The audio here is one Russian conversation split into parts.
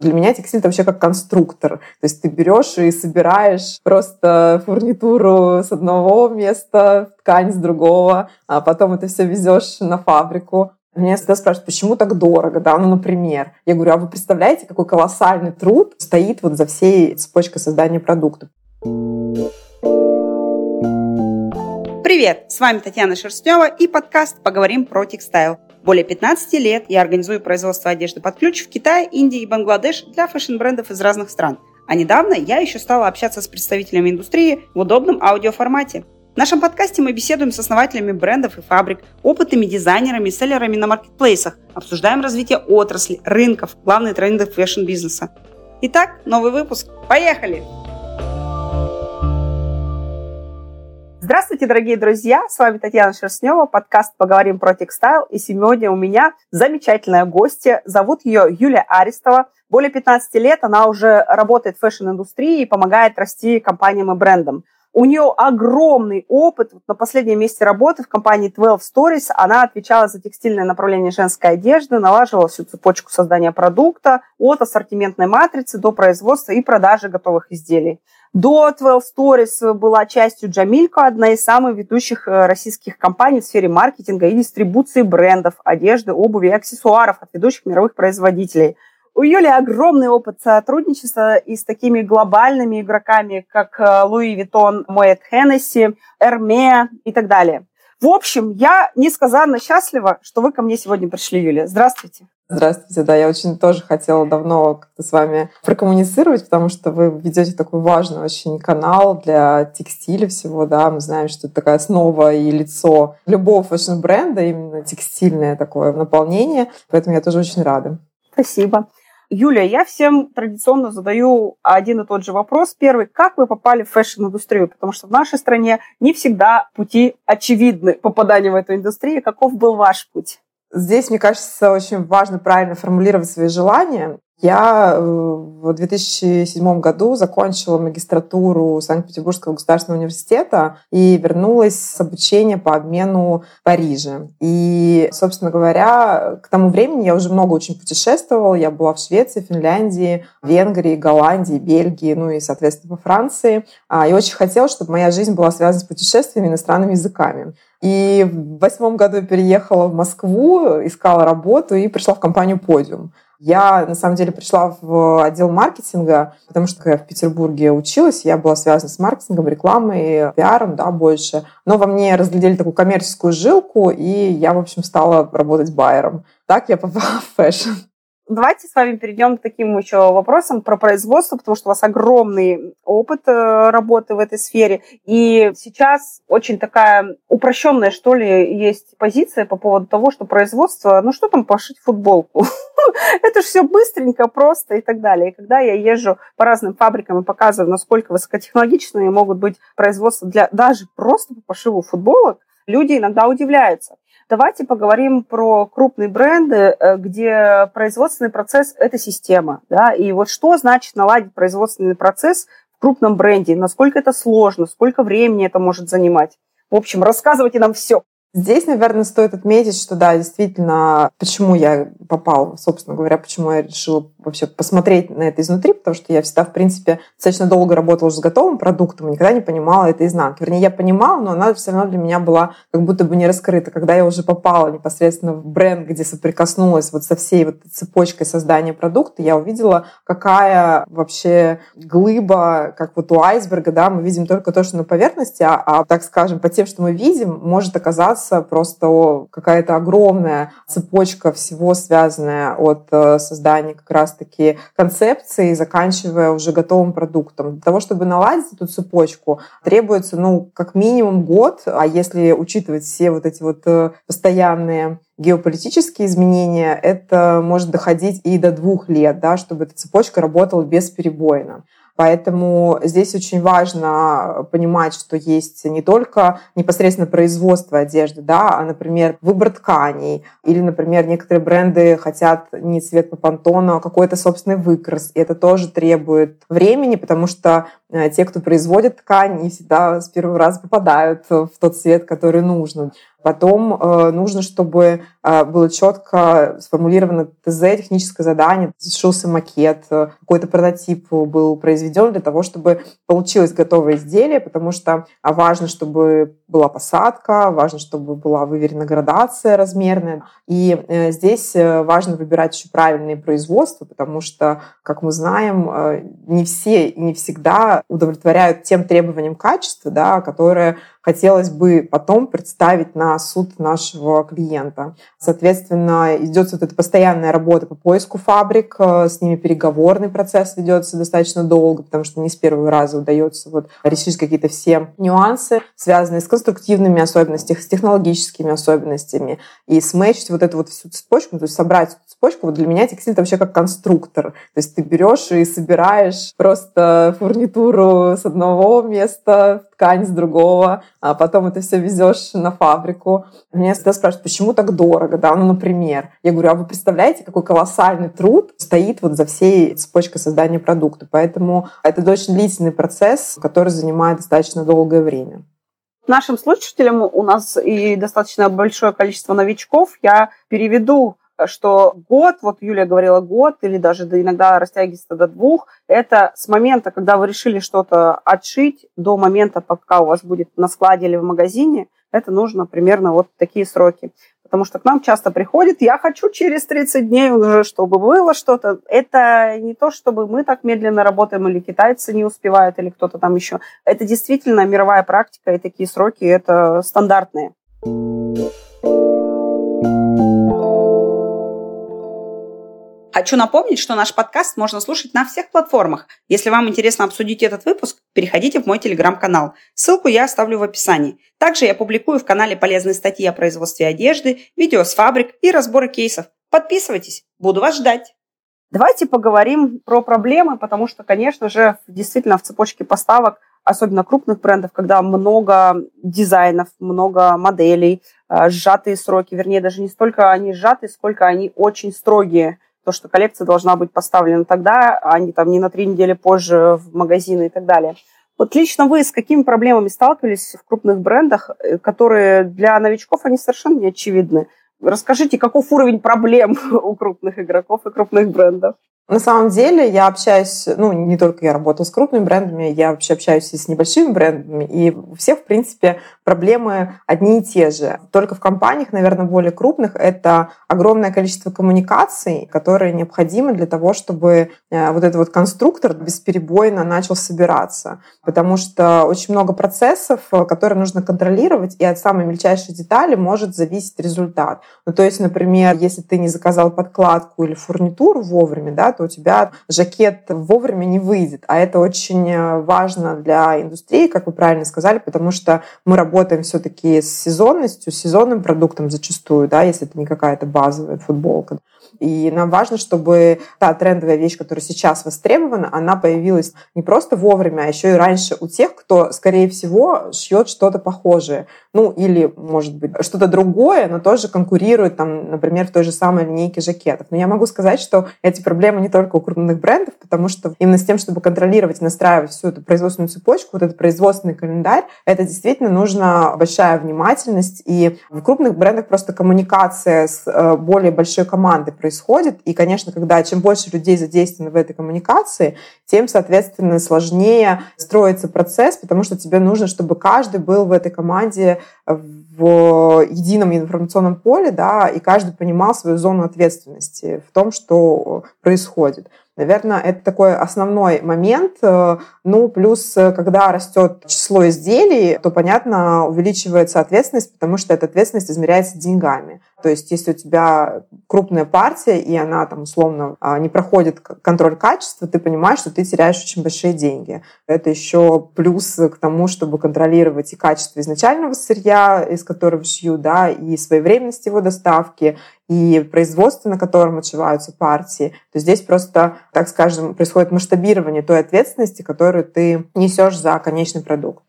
Для меня текстиль это вообще как конструктор. То есть ты берешь и собираешь просто фурнитуру с одного места, ткань с другого, а потом это все везешь на фабрику. Меня всегда спрашивают, почему так дорого, да, ну, например. Я говорю, а вы представляете, какой колоссальный труд стоит вот за всей цепочкой создания продукта? Привет, с вами Татьяна Шерстнева и подкаст «Поговорим про текстайл». Более 15 лет я организую производство одежды под ключ в Китае, Индии и Бангладеш для фэшн-брендов из разных стран. А недавно я еще стала общаться с представителями индустрии в удобном аудиоформате. В нашем подкасте мы беседуем с основателями брендов и фабрик, опытными дизайнерами и селлерами на маркетплейсах, обсуждаем развитие отрасли, рынков, главные тренды фэшн-бизнеса. Итак, новый выпуск. Поехали! Здравствуйте, дорогие друзья! С вами Татьяна Шерстнева, подкаст «Поговорим про textile». И сегодня у меня замечательная гостья. Зовут ее Юлия Аристова. Более 15 лет она уже работает в фэшн-индустрии и помогает расти компаниям и брендам. У нее огромный опыт. На последнем месте работы в компании 12 Storeez она отвечала за текстильное направление женской одежды, налаживала всю цепочку создания продукта от ассортиментной матрицы до производства и продажи готовых изделий. До 12 Storeez была частью Jamilco, одна из самых ведущих э, российских компаний в сфере маркетинга и дистрибуции брендов, одежды, обуви и аксессуаров от ведущих мировых производителей. У Юли огромный опыт сотрудничества и с такими глобальными игроками, как э, Louis Vuitton, Moët Hennessy, Hermès и так далее. В общем, я несказанно счастлива, что вы ко мне сегодня пришли, Юлия. Здравствуйте. Здравствуйте, да, я очень тоже хотела давно как-то с вами прокоммуницировать, потому что вы ведете такой важный очень канал для текстиля всего, да, мы знаем, что это такая основа и лицо любого фэшн-бренда, именно текстильное такое наполнение, поэтому я тоже очень рада. Спасибо. Юлия, я всем традиционно задаю один и тот же вопрос. Первый, как вы попали в фэшн-индустрию? Потому что в нашей стране не всегда пути очевидны попадания в эту индустрию. Каков был ваш путь? Здесь, мне кажется, очень важно правильно формулировать свои желания. Я э, в 2007 году закончила магистратуру Санкт-Петербургского государственного университета и вернулась с обучения по обмену в Париже. И, собственно говоря, к тому времени я уже много очень путешествовала. Я была в Швеции, Финляндии, Венгрии, Голландии, Бельгии, ну и, соответственно, во Франции. А, и очень хотела, чтобы моя жизнь была связана с путешествиями иностранными языками. И в восьмом году переехала в Москву, искала работу и пришла в компанию «Подиум». Я, на самом деле, пришла в отдел маркетинга, потому что когда я в Петербурге училась, я была связана с маркетингом, рекламой, пиаром, да, больше. Но во мне разглядели такую коммерческую жилку, и я, в общем, стала работать байером. Так я попала в фэшн. Давайте с вами перейдем к таким еще вопросам про производство, потому что у вас огромный опыт э, работы в этой сфере. И сейчас очень такая упрощенная, что ли, есть позиция по поводу того, что производство, ну что там пошить футболку? Это же все быстренько, просто и так далее. И когда я езжу по разным фабрикам и показываю, насколько высокотехнологичные могут быть производства для даже просто по пошиву футболок, люди иногда удивляются. Давайте поговорим про крупные бренды, э, где производственный процесс – это система. Да? И вот что значит наладить производственный процесс в крупном бренде? Насколько это сложно? Сколько времени это может занимать? В общем, рассказывайте нам все. Здесь, наверное, стоит отметить, что да, действительно, почему я попал, собственно говоря, почему я решила вообще посмотреть на это изнутри, потому что я всегда, в принципе, достаточно долго работала уже с готовым продуктом и никогда не понимала это изнанки. Вернее, я понимала, но она все равно для меня была как будто бы не раскрыта. Когда я уже попала непосредственно в бренд, где соприкоснулась вот со всей вот цепочкой создания продукта, я увидела, какая вообще глыба, как вот у айсберга, да, мы видим только то, что на поверхности, а, а так скажем, по тем, что мы видим, может оказаться просто какая-то огромная цепочка всего связанная от э, создания как раз раз-таки концепции, заканчивая уже готовым продуктом. Для того, чтобы наладить эту цепочку, требуется, ну, как минимум год, а если учитывать все вот эти вот э, постоянные геополитические изменения, это может доходить и до двух лет, да, чтобы эта цепочка работала бесперебойно. Поэтому здесь очень важно понимать, что есть не только непосредственно производство одежды, да, а, например, выбор тканей. Или, например, некоторые бренды хотят не цвет по пантону, а какой-то собственный выкрас. И это тоже требует времени, потому что те, кто производит ткань, не всегда с первого раза попадают в тот цвет, который нужно. Потом э, нужно, чтобы э, было четко сформулировано ТЗ, техническое задание, сшился макет, э, какой-то прототип был произведен для того, чтобы получилось готовое изделие, потому что а, важно, чтобы была посадка, важно, чтобы была выверена градация размерная. И э, здесь э, важно выбирать еще правильные производства, потому что, как мы знаем, э, не все и не всегда удовлетворяют тем требованиям качества, да, которые хотелось бы потом представить на суд нашего клиента. Соответственно, идет вот эта постоянная работа по поиску фабрик, э, с ними переговорный процесс ведется достаточно долго, потому что не с первого раза удается вот решить какие-то все нюансы, связанные с конструктивными особенностями, с технологическими особенностями, и сметчить вот эту вот всю цепочку, то есть собрать цепочку. Вот для меня текстиль это вообще как конструктор. То есть ты берешь и собираешь просто фурнитуру с одного места, ткань с другого, а потом это все везешь на фабрику. Меня всегда спрашивают, почему так дорого, да, ну, например. Я говорю, а вы представляете, какой колоссальный труд стоит вот за всей цепочкой создания продукта. Поэтому это очень длительный процесс, который занимает достаточно долгое время. Нашим слушателям у нас и достаточно большое количество новичков. Я переведу что год, вот Юлия говорила год, или даже иногда растягивается до двух, это с момента, когда вы решили что-то отшить, до момента, пока у вас будет на складе или в магазине, это нужно примерно вот такие сроки. Потому что к нам часто приходит, я хочу через 30 дней уже, чтобы было что-то. Это не то, чтобы мы так медленно работаем, или китайцы не успевают, или кто-то там еще. Это действительно мировая практика, и такие сроки это стандартные. Хочу напомнить, что наш подкаст можно слушать на всех платформах. Если вам интересно обсудить этот выпуск, переходите в мой телеграм-канал. Ссылку я оставлю в описании. Также я публикую в канале полезные статьи о производстве одежды, видео с фабрик и разборы кейсов. Подписывайтесь, буду вас ждать. Давайте поговорим про проблемы, потому что, конечно же, действительно в цепочке поставок, особенно крупных брендов, когда много дизайнов, много моделей, э, сжатые сроки, вернее, даже не столько они сжатые, сколько они очень строгие то, что коллекция должна быть поставлена тогда, а не, там, не на три недели позже в магазины и так далее. Вот лично вы с какими проблемами сталкивались в крупных брендах, э, которые для новичков, они совершенно не очевидны? Расскажите, каков уровень проблем у крупных игроков и крупных брендов? На самом деле я общаюсь, ну, не только я работаю с крупными брендами, я вообще общаюсь и с небольшими брендами, и у всех, в принципе, проблемы одни и те же. Только в компаниях, наверное, более крупных, это огромное количество коммуникаций, которые необходимы для того, чтобы э, вот этот вот конструктор бесперебойно начал собираться. Потому что очень много процессов, э, которые нужно контролировать, и от самой мельчайшей детали может зависеть результат. Ну, то есть, например, если ты не заказал подкладку или фурнитуру вовремя, да, то у тебя жакет вовремя не выйдет. А это очень э, важно для индустрии, как вы правильно сказали, потому что мы работаем все-таки с сезонностью, с сезонным продуктом зачастую, да, если это не какая-то базовая футболка. И нам важно, чтобы та трендовая вещь, которая сейчас востребована, она появилась не просто вовремя, а еще и раньше у тех, кто, скорее всего, шьет что-то похожее. Ну, или, может быть, что-то другое, но тоже конкурирует, там, например, в той же самой линейке жакетов. Но я могу сказать, что эти проблемы не только у крупных брендов, потому что именно с тем, чтобы контролировать и настраивать всю эту производственную цепочку, вот этот производственный календарь, это действительно нужна большая внимательность. И в крупных брендах просто коммуникация с э, более большой командой происходит. И, конечно, когда чем больше людей задействованы в этой коммуникации, тем, соответственно, сложнее строится процесс, потому что тебе нужно, чтобы каждый был в этой команде в едином информационном поле, да, и каждый понимал свою зону ответственности в том, что происходит. Наверное, это такой основной момент. Ну, плюс, когда растет число изделий, то, понятно, увеличивается ответственность, потому что эта ответственность измеряется деньгами. То есть, если у тебя крупная партия, и она там условно а, не проходит контроль качества, ты понимаешь, что ты теряешь очень большие деньги. Это еще плюс к тому, чтобы контролировать и качество изначального сырья, из которого шью, да, и своевременность его доставки, и производство, на котором отшиваются партии, то здесь просто, так скажем, происходит масштабирование той ответственности, которую ты несешь за конечный продукт.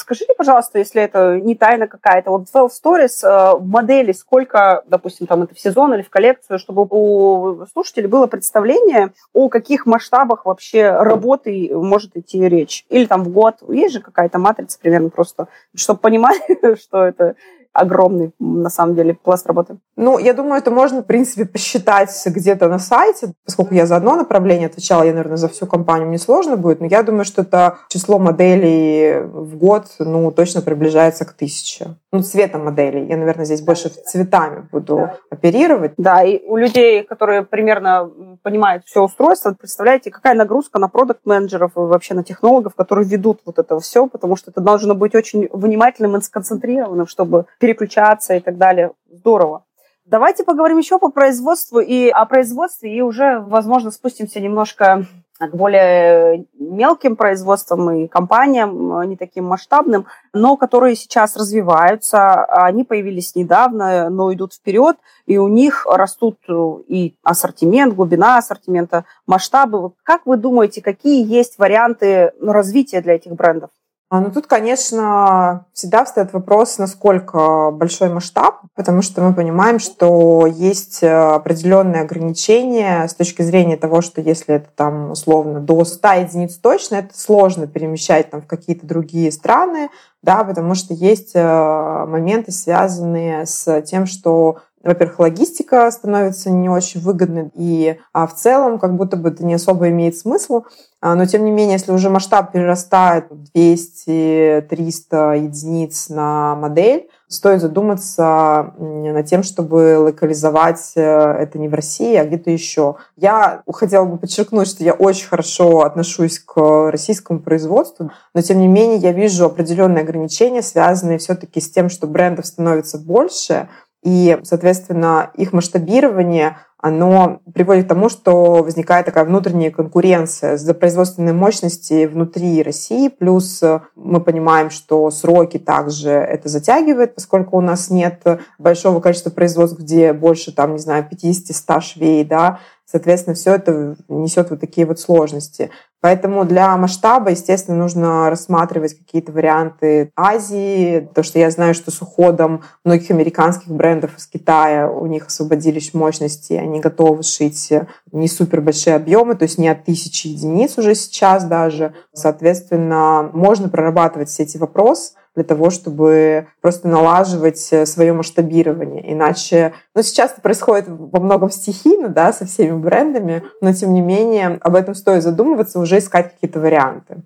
Скажите, пожалуйста, если это не тайна какая-то, вот 12 Stories э, модели, сколько, допустим, там это в сезон или в коллекцию, чтобы у слушателей было представление, о каких масштабах вообще работы может идти речь? Или там в год? Есть же какая-то матрица примерно просто, чтобы понимать, что это огромный, на самом деле, пласт работы. Ну, я думаю, это можно, в принципе, посчитать где-то на сайте. Поскольку я за одно направление отвечала, я, наверное, за всю компанию, мне сложно будет, но я думаю, что это число моделей в год, ну, точно приближается к тысяче. Ну, цветом моделей. Я, наверное, здесь больше цветами буду да. оперировать. Да, и у людей, которые примерно понимают все устройство, представляете, какая нагрузка на продукт-менеджеров и вообще на технологов, которые ведут вот это все, потому что это должно быть очень внимательным и сконцентрированным, чтобы переключаться и так далее. Здорово. Давайте поговорим еще по производству и о производстве, и уже, возможно, спустимся немножко к более мелким производствам и компаниям, не таким масштабным, но которые сейчас развиваются. Они появились недавно, но идут вперед, и у них растут и ассортимент, глубина ассортимента, масштабы. Как вы думаете, какие есть варианты развития для этих брендов? А, ну, тут, конечно, всегда встает вопрос, насколько большой масштаб, потому что мы понимаем, что есть э, определенные ограничения с точки зрения того, что если это там условно до 100 единиц точно, это сложно перемещать там в какие-то другие страны, да, потому что есть э, моменты, связанные с тем, что во-первых, логистика становится не очень выгодной, и а в целом как будто бы это не особо имеет смысл. А, но, тем не менее, если уже масштаб перерастает 200-300 единиц на модель, стоит задуматься над тем, чтобы локализовать э, это не в России, а где-то еще. Я хотела бы подчеркнуть, что я очень хорошо отношусь к российскому производству, но тем не менее я вижу определенные ограничения, связанные все-таки с тем, что брендов становится больше, и, соответственно, их масштабирование, оно приводит к тому, что возникает такая внутренняя конкуренция за производственные мощности внутри России. Плюс э, мы понимаем, что сроки также это затягивает, поскольку у нас нет большого количества производств, где больше, там, не знаю, 50-100 швей, да, Соответственно, все это несет вот такие вот сложности. Поэтому для масштаба, естественно, нужно рассматривать какие-то варианты Азии, то что я знаю, что с уходом многих американских брендов из Китая у них освободились мощности, они готовы шить не супер большие объемы, то есть не от тысячи единиц уже сейчас даже. Соответственно, можно прорабатывать все эти вопросы, для того, чтобы просто налаживать э, свое масштабирование. Иначе, ну, сейчас это происходит во многом стихийно, да, со всеми брендами, но тем не менее об этом стоит задумываться, уже искать какие-то варианты.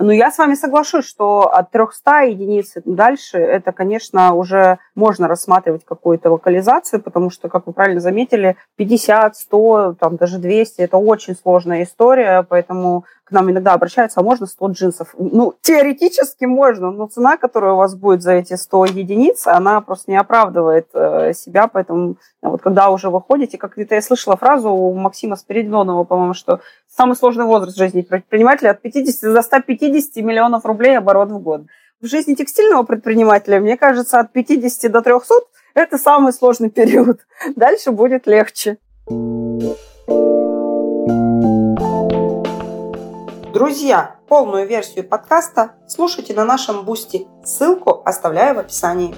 Ну, я с вами соглашусь, что от 300 единиц дальше это, конечно, уже можно рассматривать какую-то локализацию, потому что, как вы правильно заметили, 50, 100, там даже 200 – это очень сложная история, поэтому к нам иногда обращаются, а можно 100 джинсов? Ну, теоретически можно, но цена, которая у вас будет за эти 100 единиц, она просто не оправдывает э, себя, поэтому вот когда уже выходите, как то я слышала фразу у Максима Спиридонова, по-моему, что самый сложный возраст в жизни предпринимателя от 50 до 150 миллионов рублей оборот в год. В жизни текстильного предпринимателя, мне кажется, от 50 до 300 это самый сложный период. Дальше будет легче. Друзья, полную версию подкаста слушайте на нашем бусте. Ссылку оставляю в описании.